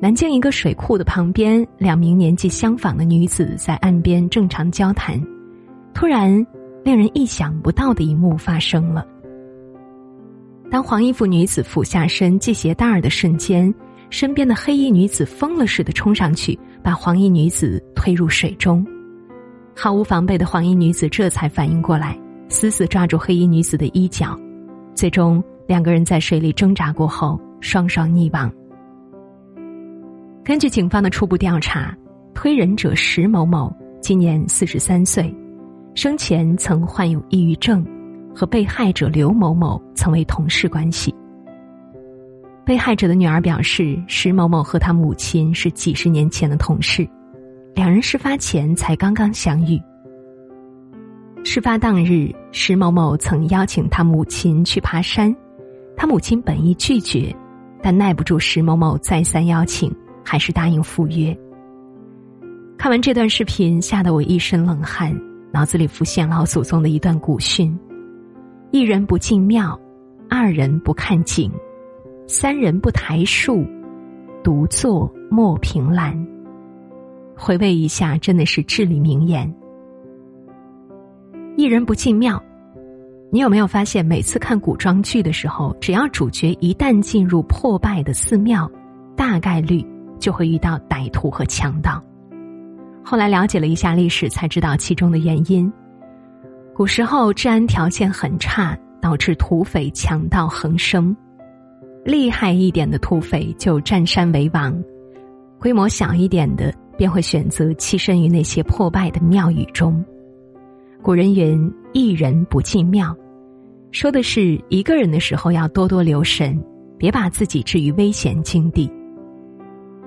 南京一个水库的旁边，两名年纪相仿的女子在岸边正常交谈，突然，令人意想不到的一幕发生了。当黄衣服女子俯下身系鞋带儿的瞬间，身边的黑衣女子疯了似的冲上去，把黄衣女子推入水中。毫无防备的黄衣女子这才反应过来，死死抓住黑衣女子的衣角，最终。两个人在水里挣扎过后，双双溺亡。根据警方的初步调查，推人者石某某今年四十三岁，生前曾患有抑郁症，和被害者刘某某曾为同事关系。被害者的女儿表示，石某某和他母亲是几十年前的同事，两人事发前才刚刚相遇。事发当日，石某某曾邀请他母亲去爬山。他母亲本意拒绝，但耐不住石某某再三邀请，还是答应赴约。看完这段视频，吓得我一身冷汗，脑子里浮现老祖宗的一段古训：“一人不进庙，二人不看景，三人不抬树，独坐莫凭栏。”回味一下，真的是至理名言。一人不进庙。你有没有发现，每次看古装剧的时候，只要主角一旦进入破败的寺庙，大概率就会遇到歹徒和强盗。后来了解了一下历史，才知道其中的原因。古时候治安条件很差，导致土匪强盗横生。厉害一点的土匪就占山为王，规模小一点的便会选择栖身于那些破败的庙宇中。古人云：“一人不进庙。”说的是一个人的时候要多多留神，别把自己置于危险境地。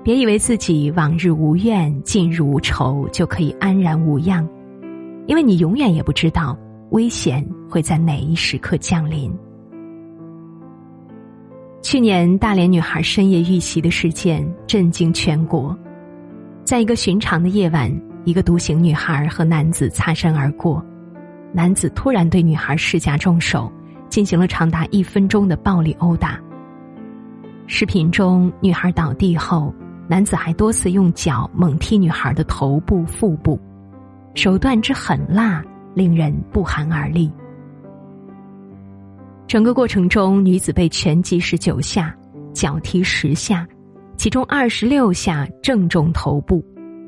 别以为自己往日无怨，近日无仇就可以安然无恙，因为你永远也不知道危险会在哪一时刻降临。去年大连女孩深夜遇袭的事件震惊全国，在一个寻常的夜晚，一个独行女孩和男子擦身而过，男子突然对女孩施加重手。进行了长达一分钟的暴力殴打。视频中，女孩倒地后，男子还多次用脚猛踢女孩的头部、腹部，手段之狠辣，令人不寒而栗。整个过程中，女子被拳击十九下，脚踢十下，其中二十六下正中头部，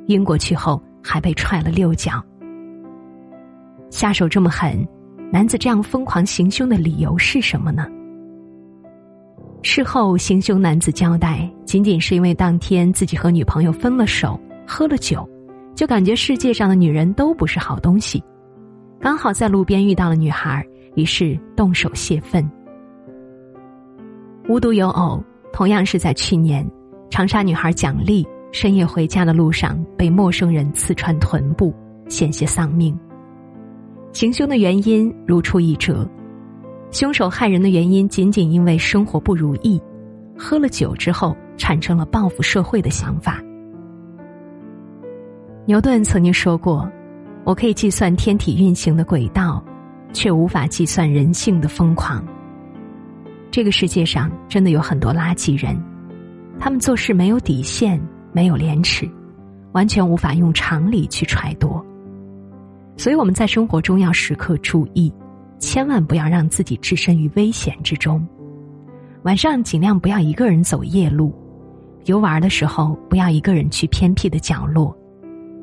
晕过去后还被踹了六脚。下手这么狠。男子这样疯狂行凶的理由是什么呢？事后，行凶男子交代，仅仅是因为当天自己和女朋友分了手，喝了酒，就感觉世界上的女人都不是好东西，刚好在路边遇到了女孩，于是动手泄愤。无独有偶，同样是在去年，长沙女孩蒋丽深夜回家的路上被陌生人刺穿臀部，险些丧命。行凶的原因如出一辙，凶手害人的原因仅仅因为生活不如意，喝了酒之后产生了报复社会的想法。牛顿曾经说过：“我可以计算天体运行的轨道，却无法计算人性的疯狂。”这个世界上真的有很多垃圾人，他们做事没有底线，没有廉耻，完全无法用常理去揣度。所以我们在生活中要时刻注意，千万不要让自己置身于危险之中。晚上尽量不要一个人走夜路，游玩的时候不要一个人去偏僻的角落，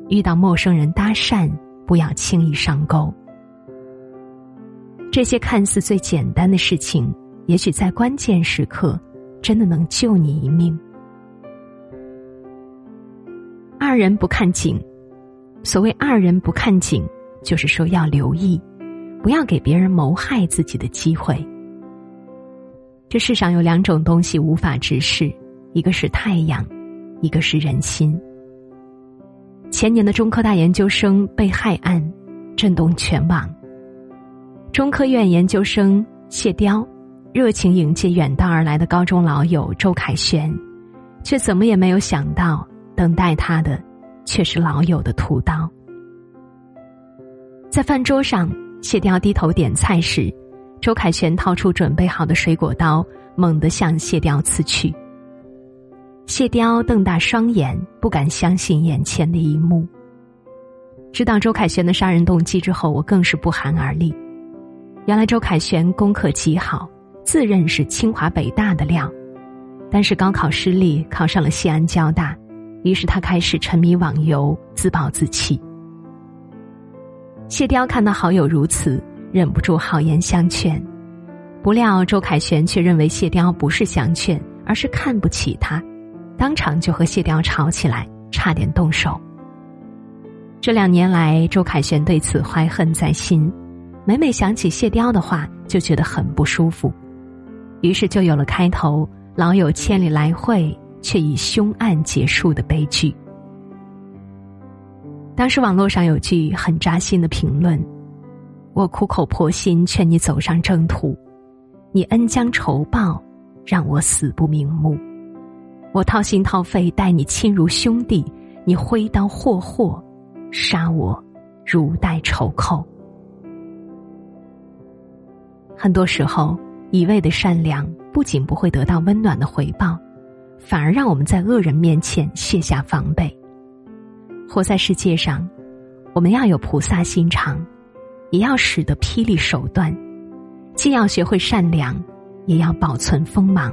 遇到陌生人搭讪不要轻易上钩。这些看似最简单的事情，也许在关键时刻，真的能救你一命。二人不看景，所谓二人不看景。就是说，要留意，不要给别人谋害自己的机会。这世上有两种东西无法直视，一个是太阳，一个是人心。前年的中科大研究生被害案，震动全网。中科院研究生谢雕，热情迎接远道而来的高中老友周凯旋，却怎么也没有想到，等待他的却是老友的屠刀。在饭桌上，谢雕低头点菜时，周凯旋掏出准备好的水果刀，猛地向谢雕刺去。谢雕瞪大双眼，不敢相信眼前的一幕。知道周凯旋的杀人动机之后，我更是不寒而栗。原来周凯旋功课极好，自认是清华北大的料，但是高考失利，考上了西安交大，于是他开始沉迷网游，自暴自弃。谢雕看到好友如此，忍不住好言相劝，不料周凯旋却认为谢雕不是相劝，而是看不起他。当场就和谢雕吵起来，差点动手。这两年来，周凯旋对此怀恨在心，每每想起谢雕的话，就觉得很不舒服，于是就有了开头“老友千里来会，却以凶案结束”的悲剧。当时网络上有句很扎心的评论：“我苦口婆心劝你走上正途，你恩将仇报，让我死不瞑目。”我掏心掏肺待你亲如兄弟，你挥刀霍霍，杀我如待仇寇。很多时候，一味的善良不仅不会得到温暖的回报，反而让我们在恶人面前卸下防备。活在世界上，我们要有菩萨心肠，也要使得霹雳手段，既要学会善良，也要保存锋芒。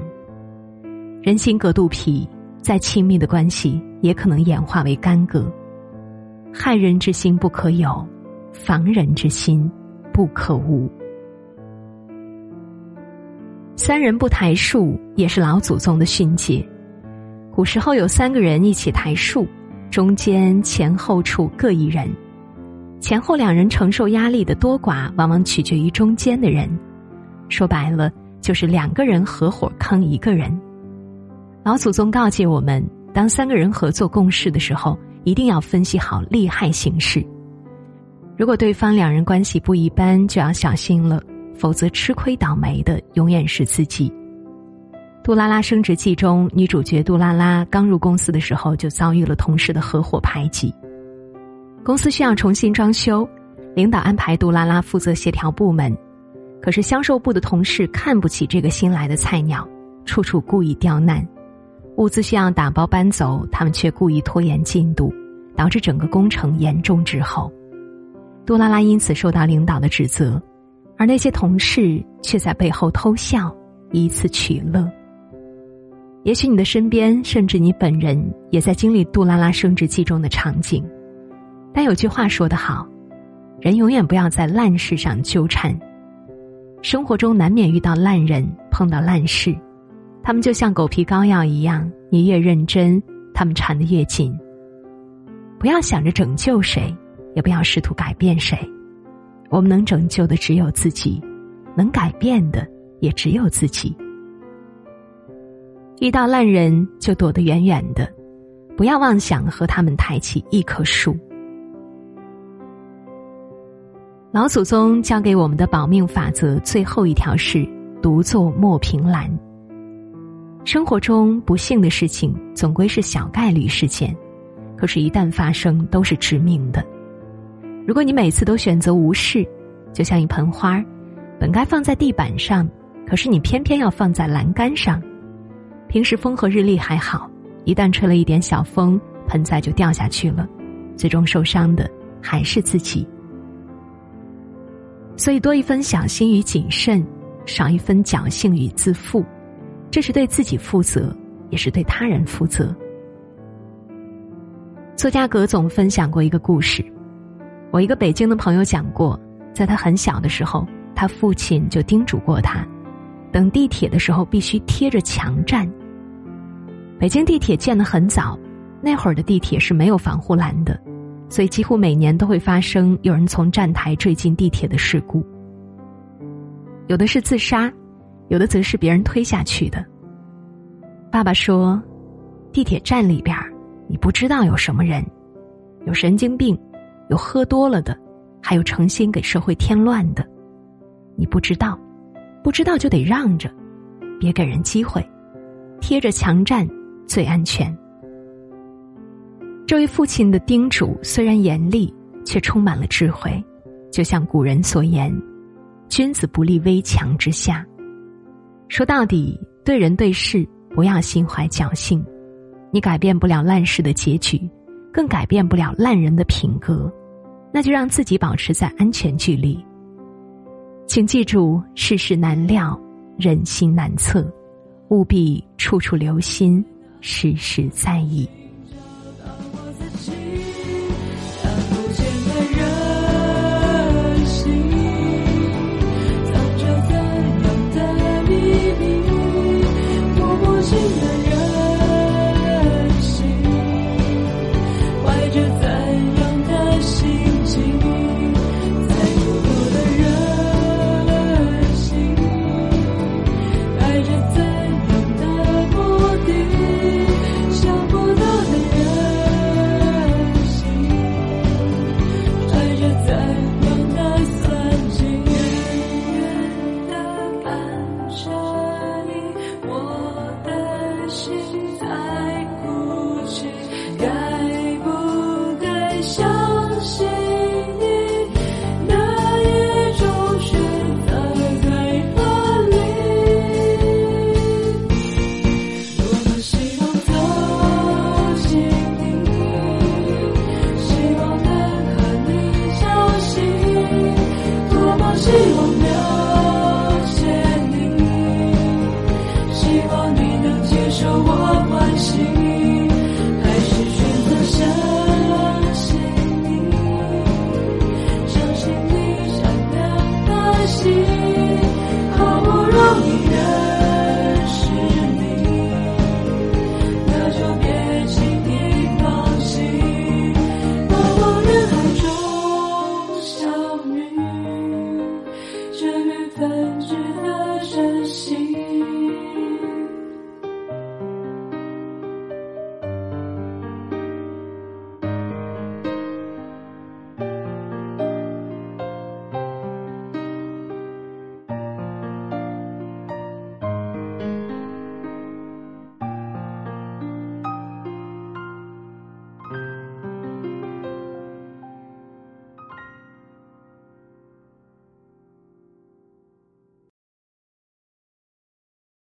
人心隔肚皮，再亲密的关系也可能演化为干戈。害人之心不可有，防人之心不可无。三人不抬树，也是老祖宗的训诫。古时候有三个人一起抬树，中间前后处各一人，前后两人承受压力的多寡，往往取决于中间的人。说白了，就是两个人合伙坑一个人。老祖宗告诫我们：当三个人合作共事的时候，一定要分析好利害形势。如果对方两人关系不一般，就要小心了，否则吃亏倒霉的永远是自己。《杜拉拉升职记》中，女主角杜拉拉刚入公司的时候，就遭遇了同事的合伙排挤。公司需要重新装修，领导安排杜拉拉负责协调部门，可是销售部的同事看不起这个新来的菜鸟，处处故意刁难。物资需要打包搬走，他们却故意拖延进度，导致整个工程严重滞后。杜拉拉因此受到领导的指责，而那些同事却在背后偷笑，以此取乐。也许你的身边，甚至你本人，也在经历杜拉拉升职记中的场景。但有句话说得好，人永远不要在烂事上纠缠。生活中难免遇到烂人，碰到烂事。他们就像狗皮膏药一样，你越认真，他们缠得越紧。不要想着拯救谁，也不要试图改变谁。我们能拯救的只有自己，能改变的也只有自己。遇到烂人就躲得远远的，不要妄想和他们抬起一棵树。老祖宗教给我们的保命法则最后一条是：独坐莫凭栏。生活中不幸的事情总归是小概率事件，可是，一旦发生，都是致命的。如果你每次都选择无视，就像一盆花，本该放在地板上，可是你偏偏要放在栏杆上。平时风和日丽还好，一旦吹了一点小风，盆栽就掉下去了，最终受伤的还是自己。所以，多一分小心与谨慎，少一分侥幸与自负。这是对自己负责，也是对他人负责。作家葛总分享过一个故事，我一个北京的朋友讲过，在他很小的时候，他父亲就叮嘱过他，等地铁的时候必须贴着墙站。北京地铁建得很早，那会儿的地铁是没有防护栏的，所以几乎每年都会发生有人从站台坠进地铁的事故，有的是自杀。有的则是别人推下去的。爸爸说：“地铁站里边，你不知道有什么人，有神经病，有喝多了的，还有诚心给社会添乱的。你不知道，不知道就得让着，别给人机会，贴着墙站最安全。这位父亲的叮嘱虽然严厉，却充满了智慧，就像古人所言：“君子不立危墙之下。”说到底，对人对事不要心怀侥幸。你改变不了烂事的结局，更改变不了烂人的品格，那就让自己保持在安全距离。请记住，世事难料，人心难测，务必处处留心，时时在意。